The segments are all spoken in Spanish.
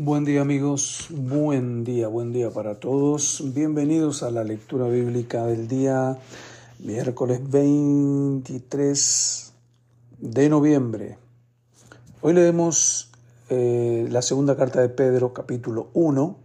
Buen día amigos, buen día, buen día para todos. Bienvenidos a la lectura bíblica del día miércoles 23 de noviembre. Hoy leemos eh, la segunda carta de Pedro, capítulo 1.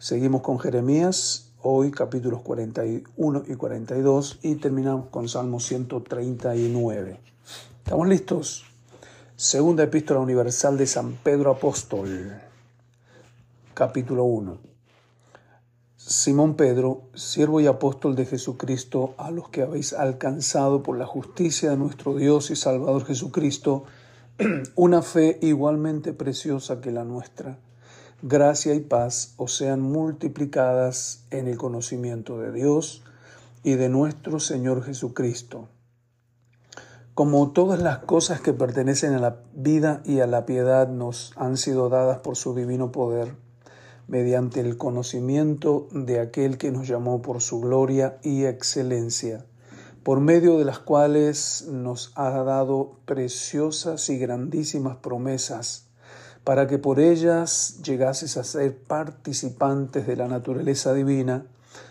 Seguimos con Jeremías, hoy capítulos 41 y 42 y terminamos con Salmo 139. ¿Estamos listos? Segunda epístola universal de San Pedro Apóstol capítulo 1. Simón Pedro, siervo y apóstol de Jesucristo, a los que habéis alcanzado por la justicia de nuestro Dios y Salvador Jesucristo, una fe igualmente preciosa que la nuestra. Gracia y paz os sean multiplicadas en el conocimiento de Dios y de nuestro Señor Jesucristo. Como todas las cosas que pertenecen a la vida y a la piedad nos han sido dadas por su divino poder, mediante el conocimiento de aquel que nos llamó por su gloria y excelencia, por medio de las cuales nos ha dado preciosas y grandísimas promesas, para que por ellas llegases a ser participantes de la naturaleza divina,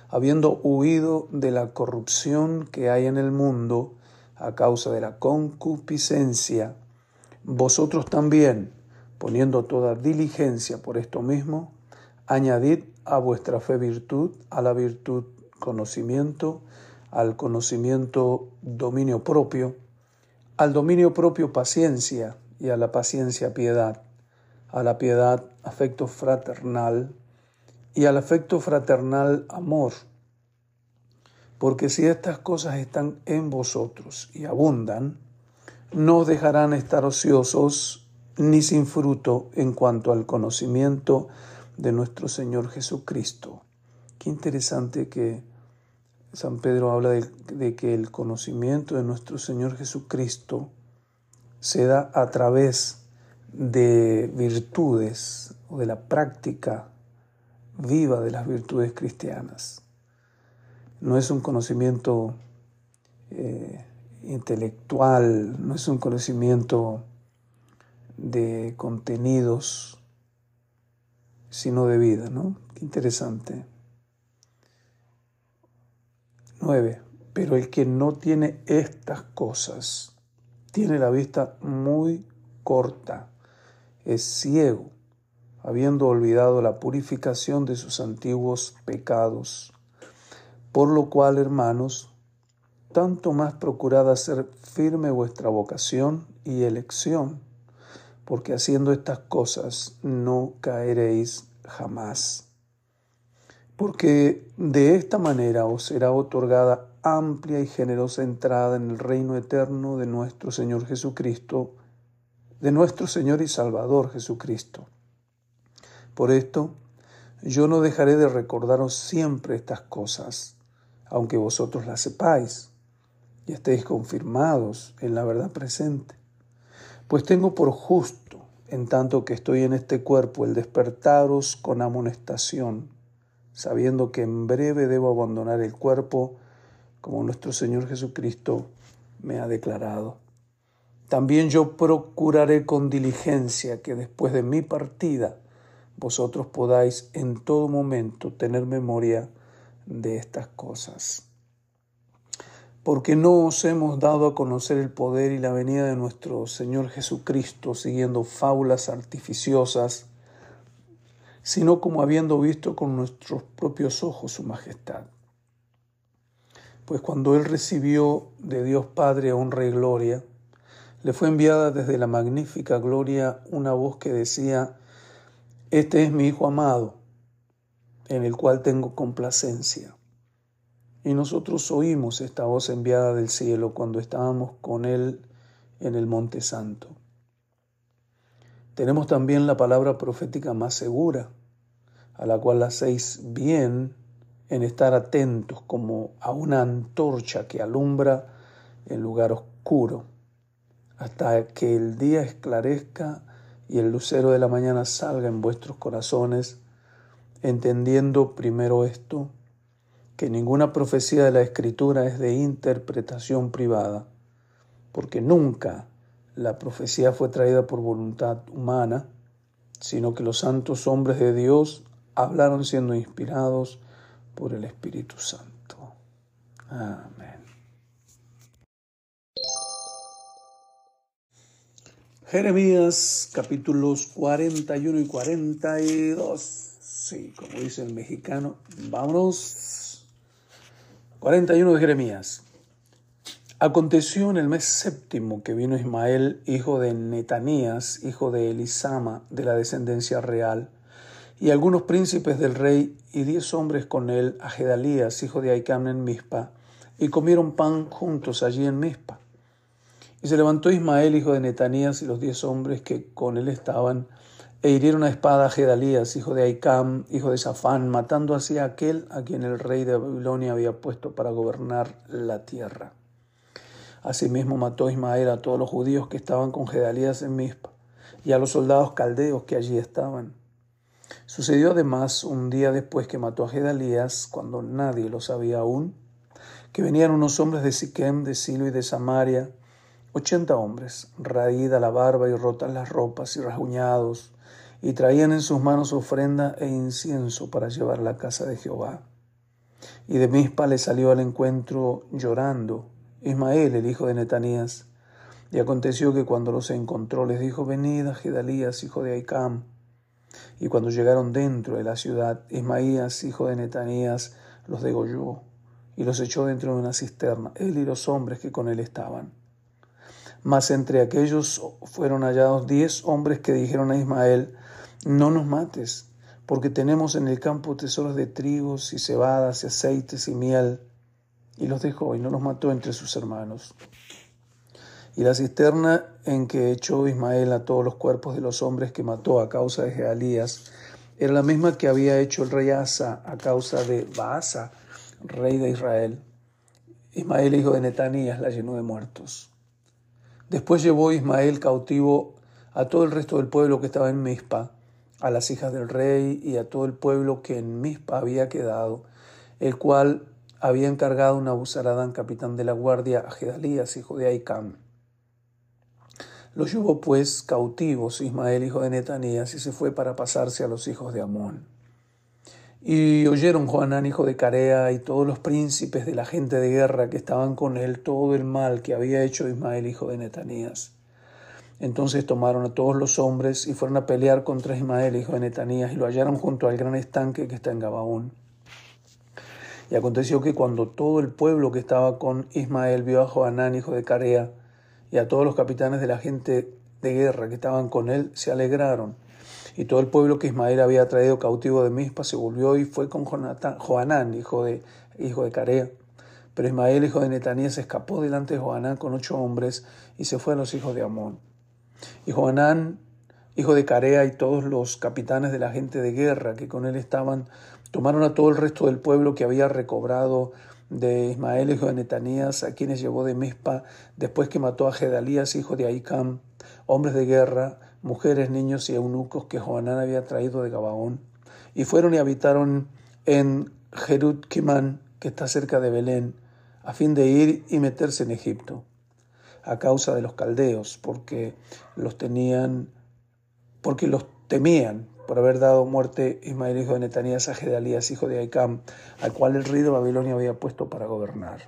habiendo huido de la corrupción que hay en el mundo a causa de la concupiscencia, vosotros también, poniendo toda diligencia por esto mismo, Añadid a vuestra fe virtud, a la virtud conocimiento, al conocimiento dominio propio, al dominio propio paciencia y a la paciencia piedad, a la piedad afecto fraternal y al afecto fraternal amor. Porque si estas cosas están en vosotros y abundan, no dejarán estar ociosos ni sin fruto en cuanto al conocimiento de nuestro Señor Jesucristo. Qué interesante que San Pedro habla de, que el conocimiento de nuestro Señor Jesucristo se da a través de virtudes o de la práctica viva de las virtudes cristianas. No es un conocimiento eh, intelectual, no es un conocimiento de contenidos sino de vida, ¿no? Qué interesante. 9. Pero el que no tiene estas cosas tiene la vista muy corta, es ciego, habiendo olvidado la purificación de sus antiguos pecados. Por lo cual, hermanos, tanto más procurad hacer firme vuestra vocación y elección porque haciendo estas cosas no caeréis jamás. Porque de esta manera os será otorgada amplia y generosa entrada en el reino eterno de nuestro Señor Jesucristo, de nuestro Señor y Salvador Jesucristo. Por esto, yo no dejaré de recordaros siempre estas cosas, aunque vosotros las sepáis y estéis confirmados en la verdad presente pues tengo por justo, en tanto que estoy en este cuerpo, el despertaros con amonestación, sabiendo que en breve debo abandonar el cuerpo, como nuestro Señor Jesucristo me ha declarado. También yo procuraré con diligencia que después de mi partida vosotros podáis en todo momento tener memoria de estas cosas porque no os hemos dado a conocer el poder y la venida de nuestro Señor Jesucristo siguiendo fábulas artificiosas, sino como habiendo visto con nuestros propios ojos su majestad. Pues cuando Él recibió de Dios Padre honra y gloria, le fue enviada desde la magnífica gloria una voz que decía, Este es mi Hijo amado, en el cual tengo complacencia. Y nosotros oímos esta voz enviada del cielo cuando estábamos con Él en el Monte Santo. Tenemos también la palabra profética más segura, a la cual hacéis bien en estar atentos como a una antorcha que alumbra en lugar oscuro, hasta que el día esclarezca y el lucero de la mañana salga en vuestros corazones, entendiendo primero esto, que ninguna profecía de la Escritura es de interpretación privada, porque nunca la profecía fue traída por voluntad humana, sino que los santos hombres de Dios hablaron siendo inspirados por el Espíritu Santo. Amén. Jeremías capítulos 41 y 42. Sí, como dice el mexicano, vámonos. 41 de Jeremías. Aconteció en el mes séptimo que vino Ismael, hijo de Netanías, hijo de Elisama, de la descendencia real, y algunos príncipes del rey, y diez hombres con él, a Gedalías, hijo de Aicam, en Mizpa, y comieron pan juntos allí en Mizpa. Y se levantó Ismael, hijo de Netanías, y los diez hombres que con él estaban, e hirieron a espada a Gedalías, hijo de Aicam, hijo de Safán, matando así a aquel a quien el rey de Babilonia había puesto para gobernar la tierra. Asimismo mató Ismael a todos los judíos que estaban con Gedalías en Mizpa y a los soldados caldeos que allí estaban. Sucedió además un día después que mató a Gedalías, cuando nadie lo sabía aún, que venían unos hombres de Siquem, de Silo y de Samaria, ochenta hombres, raída la barba y rotas las ropas y rasguñados, y traían en sus manos ofrenda e incienso para llevar a la casa de Jehová. Y de Mizpa le salió al encuentro llorando Ismael, el hijo de Netanías. Y aconteció que cuando los encontró les dijo, venid a Gedalías, hijo de Aicam. Y cuando llegaron dentro de la ciudad, Ismaías, hijo de Netanías, los degolló y los echó dentro de una cisterna, él y los hombres que con él estaban. Mas entre aquellos fueron hallados diez hombres que dijeron a Ismael, no nos mates, porque tenemos en el campo tesoros de trigos y cebadas y aceites y miel y los dejó y no los mató entre sus hermanos. Y la cisterna en que echó Ismael a todos los cuerpos de los hombres que mató a causa de Jealías era la misma que había hecho el rey Asa a causa de Baasa, rey de Israel. Ismael, hijo de Netanías, la llenó de muertos. Después llevó Ismael cautivo a todo el resto del pueblo que estaba en Mizpa, a las hijas del rey y a todo el pueblo que en Mizpa había quedado, el cual había encargado una Nabuzaradán, capitán de la guardia, a Gedalías, hijo de Aicam. Los llevó pues cautivos Ismael, hijo de Netanías, y se fue para pasarse a los hijos de Amón. Y oyeron Juanán, hijo de Carea, y todos los príncipes de la gente de guerra que estaban con él, todo el mal que había hecho Ismael, hijo de Netanías. Entonces tomaron a todos los hombres y fueron a pelear contra Ismael, hijo de Netanías, y lo hallaron junto al gran estanque que está en Gabaón. Y aconteció que cuando todo el pueblo que estaba con Ismael vio a Joanán, hijo de Carea, y a todos los capitanes de la gente de guerra que estaban con él, se alegraron. Y todo el pueblo que Ismael había traído cautivo de Mispa se volvió y fue con Joanán, hijo de, hijo de Carea. Pero Ismael, hijo de Netanías, escapó delante de Joanán con ocho hombres y se fue a los hijos de Amón. Y Joanán, hijo de Carea, y todos los capitanes de la gente de guerra que con él estaban, Tomaron a todo el resto del pueblo que había recobrado de Ismael, hijo de Netanías, a quienes llevó de Mispa, después que mató a Gedalías, hijo de Aicam, hombres de guerra, mujeres, niños y eunucos que Joanán había traído de Gabaón, y fueron y habitaron en Jerut que está cerca de Belén, a fin de ir y meterse en Egipto, a causa de los caldeos, porque los tenían, porque los temían, por haber dado muerte Ismael, hijo de Netanías, a Gedalías, hijo de Aicam, al cual el rey de Babilonia había puesto para gobernar.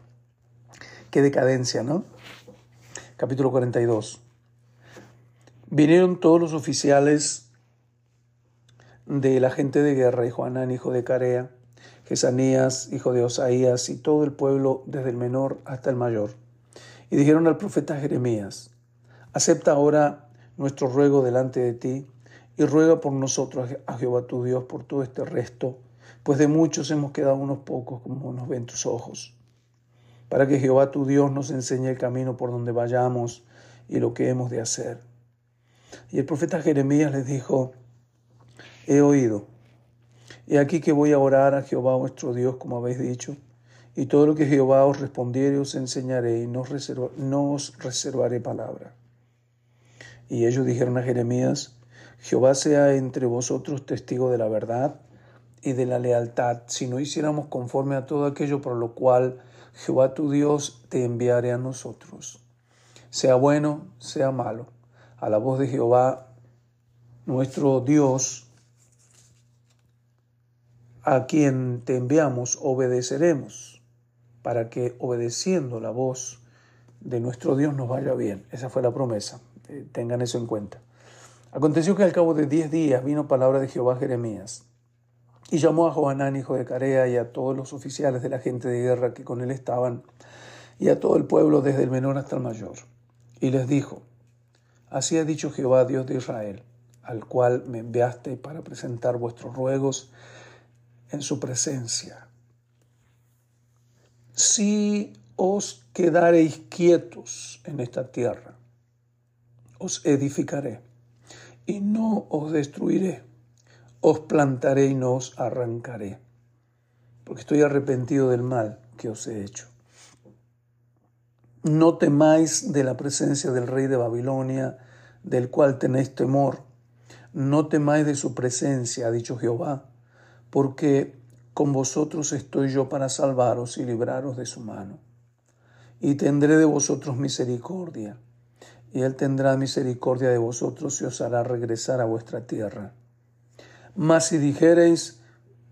Qué decadencia, ¿no? Capítulo 42. Vinieron todos los oficiales de la gente de guerra, y Juanán, hijo de Carea, Jesanías, hijo de Osaías, y todo el pueblo, desde el menor hasta el mayor. Y dijeron al profeta Jeremías, acepta ahora nuestro ruego delante de ti, y ruega por nosotros a Jehová tu Dios por todo este resto, pues de muchos hemos quedado unos pocos como nos ven tus ojos, para que Jehová tu Dios nos enseñe el camino por donde vayamos y lo que hemos de hacer. Y el profeta Jeremías les dijo, he oído, he aquí que voy a orar a Jehová vuestro Dios, como habéis dicho, y todo lo que Jehová os respondiere os enseñaré y no, no os reservaré palabra. Y ellos dijeron a Jeremías, Jehová sea entre vosotros testigo de la verdad y de la lealtad, si no hiciéramos conforme a todo aquello por lo cual Jehová tu Dios te enviare a nosotros. Sea bueno, sea malo, a la voz de Jehová nuestro Dios, a quien te enviamos, obedeceremos, para que obedeciendo la voz de nuestro Dios nos vaya bien. Esa fue la promesa. Eh, tengan eso en cuenta. Aconteció que al cabo de diez días vino palabra de Jehová a Jeremías y llamó a Joanán, hijo de Carea, y a todos los oficiales de la gente de guerra que con él estaban, y a todo el pueblo desde el menor hasta el mayor. Y les dijo, Así ha dicho Jehová, Dios de Israel, al cual me enviaste para presentar vuestros ruegos en su presencia. Si os quedareis quietos en esta tierra, os edificaré y no os destruiré os plantaré y no os arrancaré, porque estoy arrepentido del mal que os he hecho. No temáis de la presencia del rey de Babilonia, del cual tenéis temor. No temáis de su presencia, ha dicho Jehová, porque con vosotros estoy yo para salvaros y libraros de su mano. Y tendré de vosotros misericordia, y él tendrá misericordia de vosotros y os hará regresar a vuestra tierra mas si dijereis,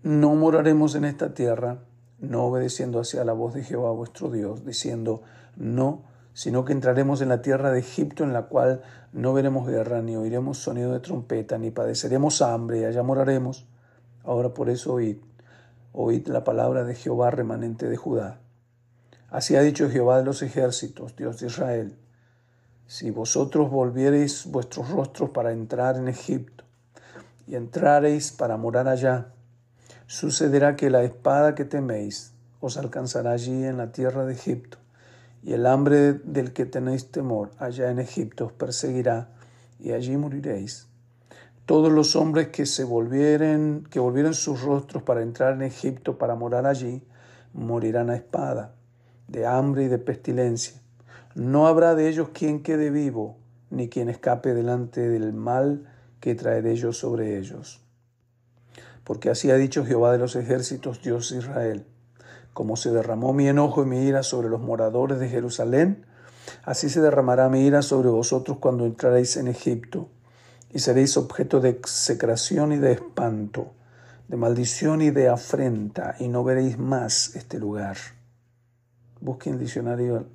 no moraremos en esta tierra, no obedeciendo hacia la voz de Jehová vuestro Dios, diciendo, no, sino que entraremos en la tierra de Egipto, en la cual no veremos guerra, ni oiremos sonido de trompeta, ni padeceremos hambre, y allá moraremos. Ahora por eso oíd, oíd la palabra de Jehová remanente de Judá. Así ha dicho Jehová de los ejércitos, Dios de Israel. Si vosotros volviereis vuestros rostros para entrar en Egipto, y entrareis para morar allá. Sucederá que la espada que teméis os alcanzará allí en la tierra de Egipto, y el hambre del que tenéis temor allá en Egipto os perseguirá, y allí moriréis. Todos los hombres que se volvieren, que volvieren sus rostros para entrar en Egipto para morar allí, morirán a espada, de hambre y de pestilencia. No habrá de ellos quien quede vivo, ni quien escape delante del mal que traeré yo sobre ellos. Porque así ha dicho Jehová de los ejércitos, Dios de Israel, como se derramó mi enojo y mi ira sobre los moradores de Jerusalén, así se derramará mi ira sobre vosotros cuando entraréis en Egipto, y seréis objeto de execración y de espanto, de maldición y de afrenta, y no veréis más este lugar. Busquen el diccionario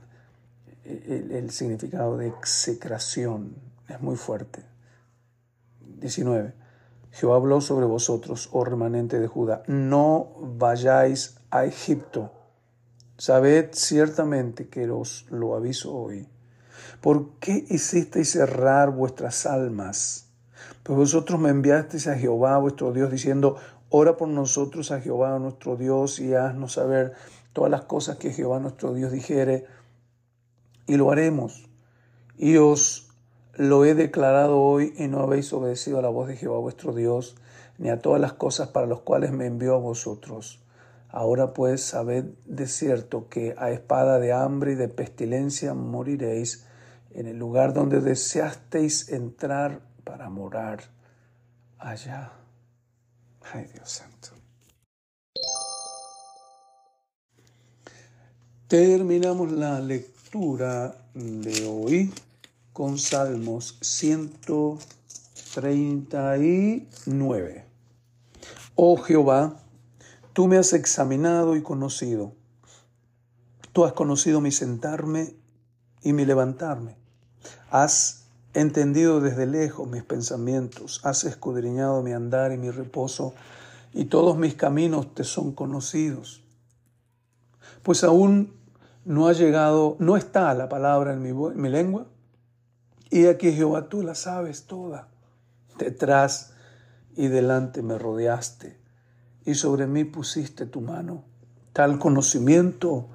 el, el significado de execración, es muy fuerte. 19. Jehová habló sobre vosotros, oh remanente de Judá, no vayáis a Egipto. Sabed ciertamente que os lo aviso hoy. ¿Por qué hicisteis cerrar vuestras almas? Pues vosotros me enviasteis a Jehová vuestro Dios diciendo, ora por nosotros a Jehová nuestro Dios y haznos saber todas las cosas que Jehová nuestro Dios dijere, y lo haremos. Y os lo he declarado hoy y no habéis obedecido a la voz de Jehová vuestro Dios, ni a todas las cosas para las cuales me envió a vosotros. Ahora pues sabed de cierto que a espada de hambre y de pestilencia moriréis en el lugar donde deseasteis entrar para morar allá. Ay Dios santo. Terminamos la lectura de hoy con Salmos 139. Oh Jehová, tú me has examinado y conocido. Tú has conocido mi sentarme y mi levantarme. Has entendido desde lejos mis pensamientos, has escudriñado mi andar y mi reposo, y todos mis caminos te son conocidos. Pues aún no ha llegado, no está la palabra en mi, en mi lengua, y aquí Jehová, tú la sabes toda. Detrás y delante me rodeaste y sobre mí pusiste tu mano. Tal conocimiento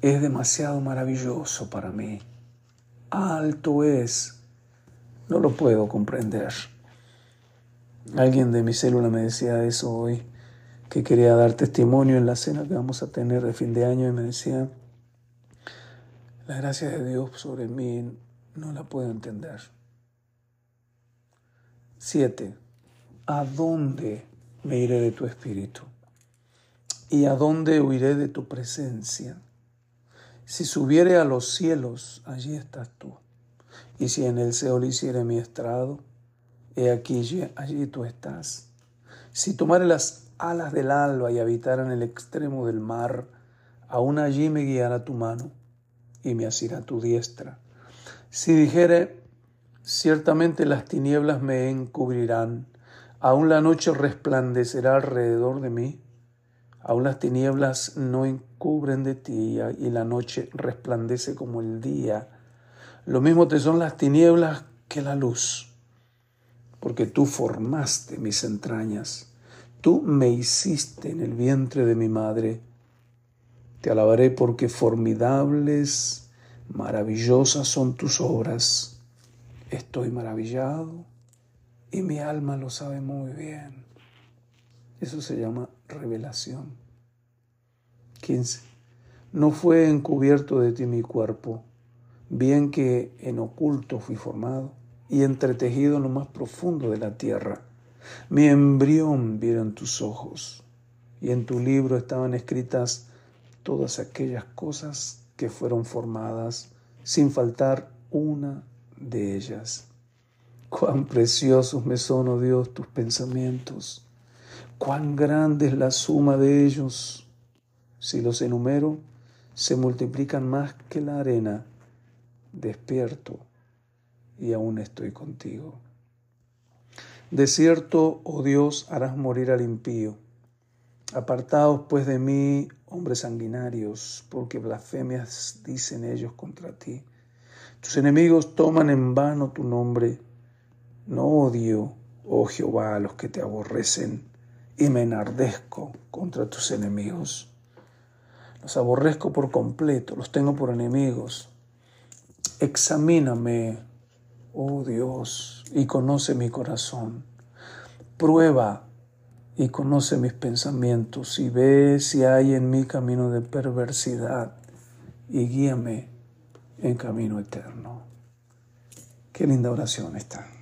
es demasiado maravilloso para mí. Alto es, no lo puedo comprender. Alguien de mi célula me decía eso hoy, que quería dar testimonio en la cena que vamos a tener de fin de año y me decía, la gracia de Dios sobre mí no la puedo entender. Siete, ¿a dónde me iré de tu espíritu? ¿Y a dónde huiré de tu presencia? Si subiere a los cielos, allí estás tú. Y si en el Seol hiciere mi estrado, he aquí allí tú estás. Si tomare las alas del alba y habitara en el extremo del mar, aún allí me guiará tu mano y me asirá tu diestra. Si dijere, ciertamente las tinieblas me encubrirán, aún la noche resplandecerá alrededor de mí, aún las tinieblas no encubren de ti y la noche resplandece como el día. Lo mismo te son las tinieblas que la luz, porque tú formaste mis entrañas, tú me hiciste en el vientre de mi madre. Te alabaré porque formidables Maravillosas son tus obras. Estoy maravillado y mi alma lo sabe muy bien. Eso se llama revelación. 15. No fue encubierto de ti mi cuerpo, bien que en oculto fui formado y entretejido en lo más profundo de la tierra. Mi embrión vieron tus ojos, y en tu libro estaban escritas todas aquellas cosas que fueron formadas sin faltar una de ellas. Cuán preciosos me son, oh Dios, tus pensamientos. Cuán grande es la suma de ellos. Si los enumero, se multiplican más que la arena. Despierto y aún estoy contigo. De cierto, oh Dios, harás morir al impío. Apartaos pues de mí, hombres sanguinarios, porque blasfemias dicen ellos contra ti. Tus enemigos toman en vano tu nombre. No odio, oh Jehová, a los que te aborrecen, y me enardezco contra tus enemigos. Los aborrezco por completo, los tengo por enemigos. Examíname, oh Dios, y conoce mi corazón. Prueba y conoce mis pensamientos y ve si hay en mí camino de perversidad y guíame en camino eterno. Qué linda oración está.